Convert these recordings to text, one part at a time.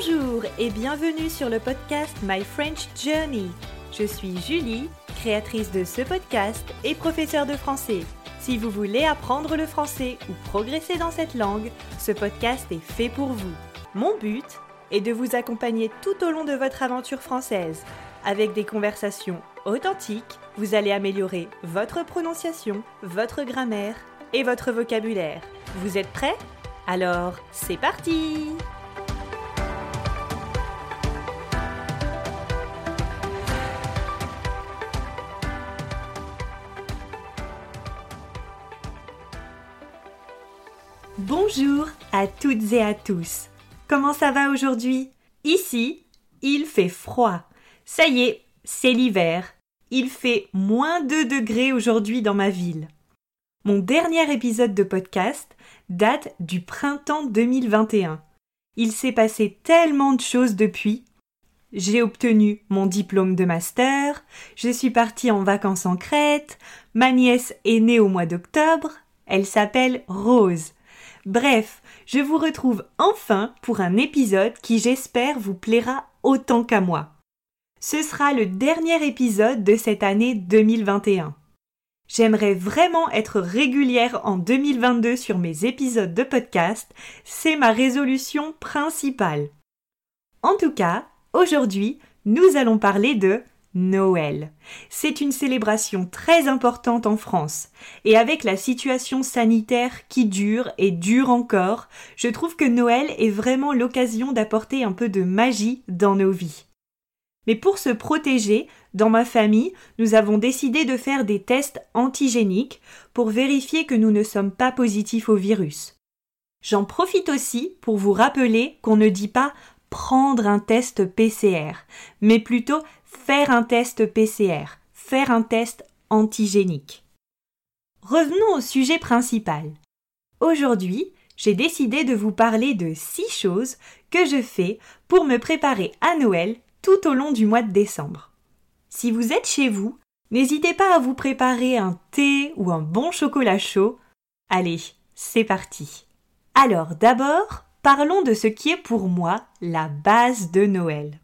Bonjour et bienvenue sur le podcast My French Journey. Je suis Julie, créatrice de ce podcast et professeure de français. Si vous voulez apprendre le français ou progresser dans cette langue, ce podcast est fait pour vous. Mon but est de vous accompagner tout au long de votre aventure française. Avec des conversations authentiques, vous allez améliorer votre prononciation, votre grammaire et votre vocabulaire. Vous êtes prêts? Alors, c'est parti Bonjour à toutes et à tous. Comment ça va aujourd'hui? Ici, il fait froid. Ça y est, c'est l'hiver. Il fait moins 2 degrés aujourd'hui dans ma ville. Mon dernier épisode de podcast date du printemps 2021. Il s'est passé tellement de choses depuis. J'ai obtenu mon diplôme de master, je suis partie en vacances en Crète, ma nièce est née au mois d'octobre, elle s'appelle Rose. Bref, je vous retrouve enfin pour un épisode qui j'espère vous plaira autant qu'à moi. Ce sera le dernier épisode de cette année 2021. J'aimerais vraiment être régulière en 2022 sur mes épisodes de podcast, c'est ma résolution principale. En tout cas, aujourd'hui, nous allons parler de Noël. C'est une célébration très importante en France, et avec la situation sanitaire qui dure et dure encore, je trouve que Noël est vraiment l'occasion d'apporter un peu de magie dans nos vies. Mais pour se protéger, dans ma famille, nous avons décidé de faire des tests antigéniques pour vérifier que nous ne sommes pas positifs au virus. J'en profite aussi pour vous rappeler qu'on ne dit pas prendre un test PCR, mais plutôt faire un test PCR, faire un test antigénique. Revenons au sujet principal. Aujourd'hui, j'ai décidé de vous parler de six choses que je fais pour me préparer à Noël tout au long du mois de décembre. Si vous êtes chez vous, n'hésitez pas à vous préparer un thé ou un bon chocolat chaud. Allez, c'est parti. Alors d'abord, parlons de ce qui est pour moi la base de Noël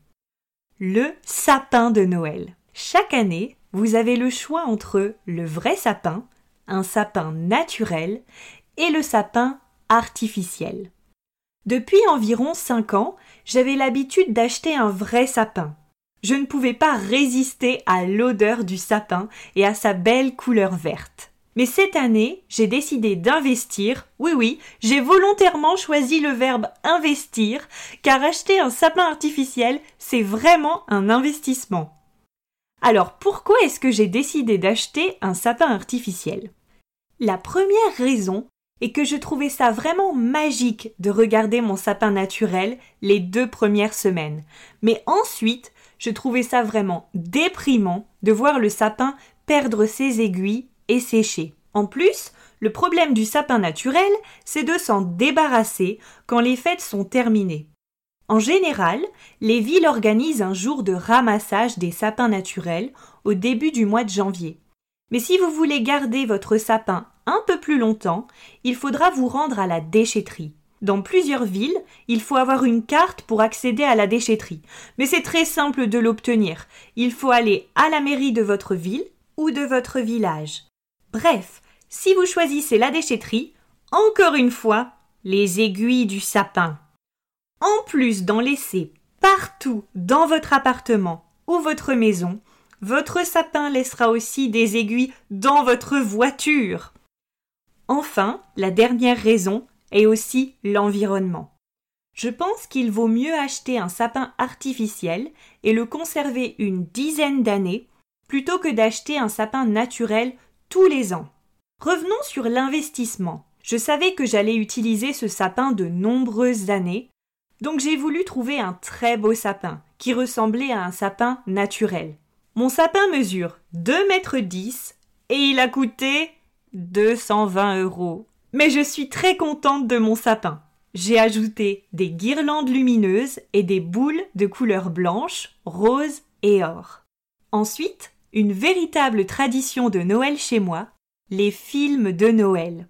le sapin de Noël. Chaque année, vous avez le choix entre le vrai sapin, un sapin naturel, et le sapin artificiel. Depuis environ cinq ans, j'avais l'habitude d'acheter un vrai sapin. Je ne pouvais pas résister à l'odeur du sapin et à sa belle couleur verte. Mais cette année, j'ai décidé d'investir. Oui, oui, j'ai volontairement choisi le verbe investir, car acheter un sapin artificiel, c'est vraiment un investissement. Alors pourquoi est-ce que j'ai décidé d'acheter un sapin artificiel? La première raison est que je trouvais ça vraiment magique de regarder mon sapin naturel les deux premières semaines. Mais ensuite, je trouvais ça vraiment déprimant de voir le sapin perdre ses aiguilles et sécher. En plus, le problème du sapin naturel, c'est de s'en débarrasser quand les fêtes sont terminées. En général, les villes organisent un jour de ramassage des sapins naturels au début du mois de janvier. Mais si vous voulez garder votre sapin un peu plus longtemps, il faudra vous rendre à la déchetterie. Dans plusieurs villes, il faut avoir une carte pour accéder à la déchetterie. Mais c'est très simple de l'obtenir. Il faut aller à la mairie de votre ville ou de votre village. Bref, si vous choisissez la déchetterie, encore une fois, les aiguilles du sapin. En plus d'en laisser partout dans votre appartement ou votre maison, votre sapin laissera aussi des aiguilles dans votre voiture. Enfin, la dernière raison est aussi l'environnement. Je pense qu'il vaut mieux acheter un sapin artificiel et le conserver une dizaine d'années plutôt que d'acheter un sapin naturel les ans. Revenons sur l'investissement. Je savais que j'allais utiliser ce sapin de nombreuses années, donc j'ai voulu trouver un très beau sapin, qui ressemblait à un sapin naturel. Mon sapin mesure 2 mètres 10 et il a coûté 220 euros. Mais je suis très contente de mon sapin. J'ai ajouté des guirlandes lumineuses et des boules de couleur blanche, rose et or. Ensuite, une véritable tradition de Noël chez moi, les films de Noël.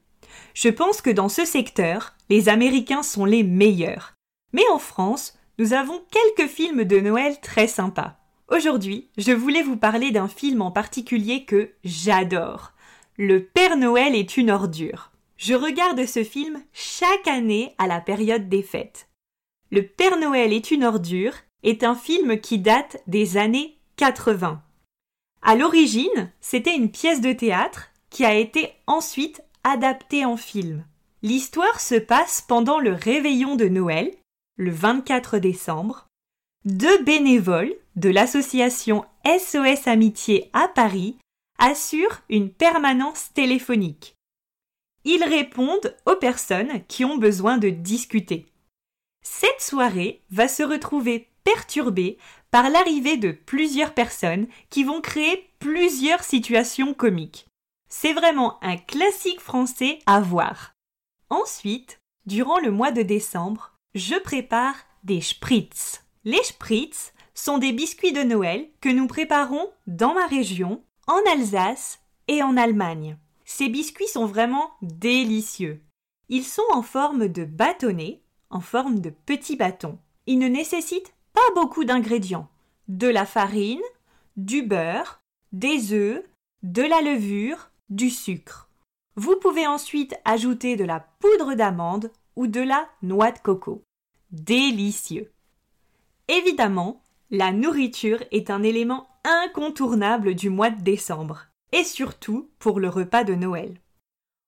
Je pense que dans ce secteur, les Américains sont les meilleurs. Mais en France, nous avons quelques films de Noël très sympas. Aujourd'hui, je voulais vous parler d'un film en particulier que j'adore. Le Père Noël est une ordure. Je regarde ce film chaque année à la période des fêtes. Le Père Noël est une ordure est un film qui date des années 80. À l'origine, c'était une pièce de théâtre qui a été ensuite adaptée en film. L'histoire se passe pendant le réveillon de Noël, le 24 décembre. Deux bénévoles de l'association SOS Amitié à Paris assurent une permanence téléphonique. Ils répondent aux personnes qui ont besoin de discuter. Cette soirée va se retrouver perturbée par l'arrivée de plusieurs personnes qui vont créer plusieurs situations comiques. C'est vraiment un classique français à voir. Ensuite, durant le mois de décembre, je prépare des spritz. Les spritz sont des biscuits de Noël que nous préparons dans ma région, en Alsace et en Allemagne. Ces biscuits sont vraiment délicieux. Ils sont en forme de bâtonnets en forme de petits bâtons. Il ne nécessite pas beaucoup d'ingrédients. De la farine, du beurre, des œufs, de la levure, du sucre. Vous pouvez ensuite ajouter de la poudre d'amande ou de la noix de coco. Délicieux. Évidemment, la nourriture est un élément incontournable du mois de décembre, et surtout pour le repas de Noël.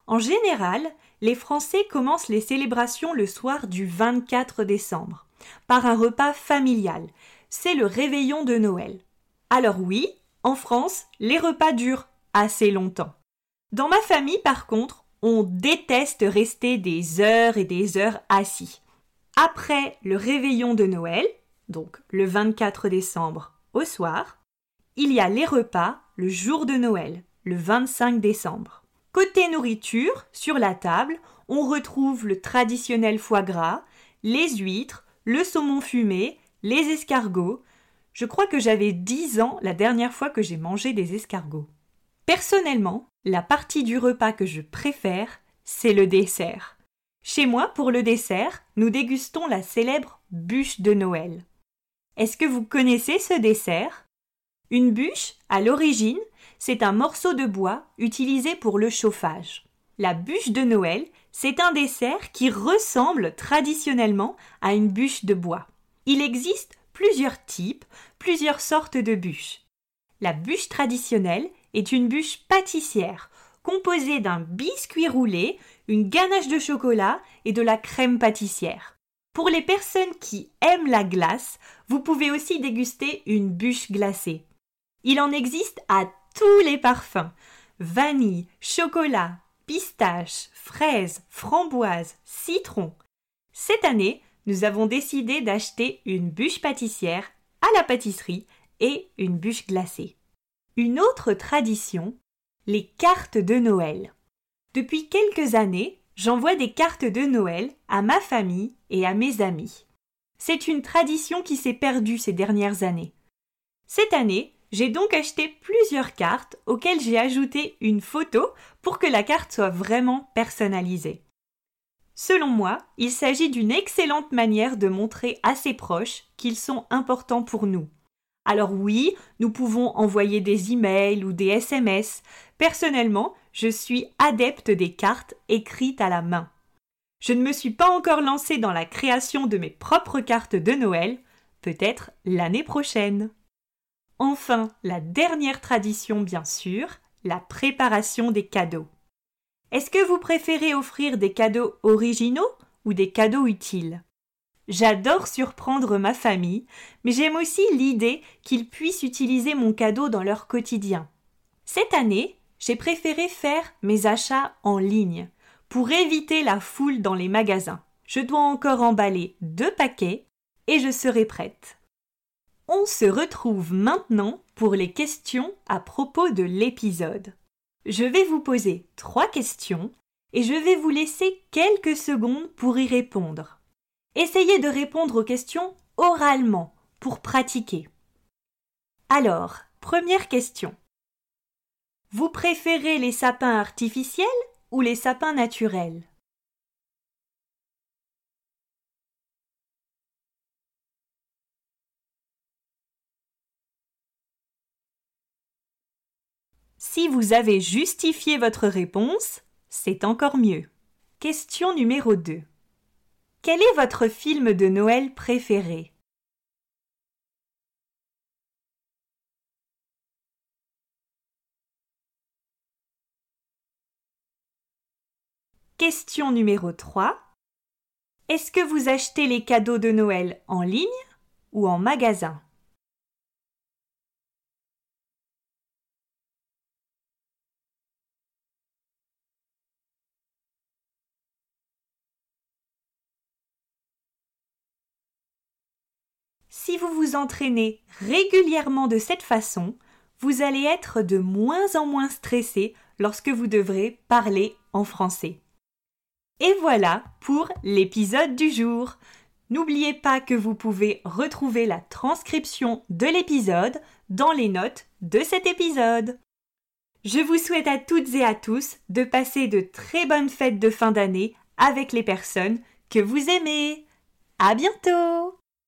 En général, les Français commencent les célébrations le soir du 24 décembre, par un repas familial. C'est le réveillon de Noël. Alors oui, en France, les repas durent assez longtemps. Dans ma famille, par contre, on déteste rester des heures et des heures assis. Après le réveillon de Noël, donc le 24 décembre au soir, il y a les repas le jour de Noël, le 25 décembre. Côté nourriture, sur la table, on retrouve le traditionnel foie gras, les huîtres, le saumon fumé, les escargots. Je crois que j'avais 10 ans la dernière fois que j'ai mangé des escargots. Personnellement, la partie du repas que je préfère, c'est le dessert. Chez moi, pour le dessert, nous dégustons la célèbre bûche de Noël. Est-ce que vous connaissez ce dessert? Une bûche, à l'origine, c'est un morceau de bois utilisé pour le chauffage. La bûche de Noël, c'est un dessert qui ressemble traditionnellement à une bûche de bois. Il existe plusieurs types, plusieurs sortes de bûches. La bûche traditionnelle est une bûche pâtissière composée d'un biscuit roulé, une ganache de chocolat et de la crème pâtissière. Pour les personnes qui aiment la glace, vous pouvez aussi déguster une bûche glacée. Il en existe à tous les parfums vanille, chocolat, pistache, fraise, framboise, citron. Cette année, nous avons décidé d'acheter une bûche pâtissière à la pâtisserie et une bûche glacée. Une autre tradition, les cartes de Noël. Depuis quelques années, j'envoie des cartes de Noël à ma famille et à mes amis. C'est une tradition qui s'est perdue ces dernières années. Cette année, j'ai donc acheté plusieurs cartes auxquelles j'ai ajouté une photo pour que la carte soit vraiment personnalisée. Selon moi, il s'agit d'une excellente manière de montrer à ses proches qu'ils sont importants pour nous. Alors oui, nous pouvons envoyer des emails ou des SMS. Personnellement, je suis adepte des cartes écrites à la main. Je ne me suis pas encore lancée dans la création de mes propres cartes de Noël, peut-être l'année prochaine. Enfin, la dernière tradition, bien sûr, la préparation des cadeaux. Est-ce que vous préférez offrir des cadeaux originaux ou des cadeaux utiles? J'adore surprendre ma famille, mais j'aime aussi l'idée qu'ils puissent utiliser mon cadeau dans leur quotidien. Cette année, j'ai préféré faire mes achats en ligne pour éviter la foule dans les magasins. Je dois encore emballer deux paquets et je serai prête. On se retrouve maintenant pour les questions à propos de l'épisode. Je vais vous poser trois questions et je vais vous laisser quelques secondes pour y répondre. Essayez de répondre aux questions oralement pour pratiquer. Alors, première question. Vous préférez les sapins artificiels ou les sapins naturels? Si vous avez justifié votre réponse, c'est encore mieux. Question numéro 2. Quel est votre film de Noël préféré? Question numéro 3. Est-ce que vous achetez les cadeaux de Noël en ligne ou en magasin? Si vous vous entraînez régulièrement de cette façon, vous allez être de moins en moins stressé lorsque vous devrez parler en français. Et voilà pour l'épisode du jour. N'oubliez pas que vous pouvez retrouver la transcription de l'épisode dans les notes de cet épisode. Je vous souhaite à toutes et à tous de passer de très bonnes fêtes de fin d'année avec les personnes que vous aimez. À bientôt!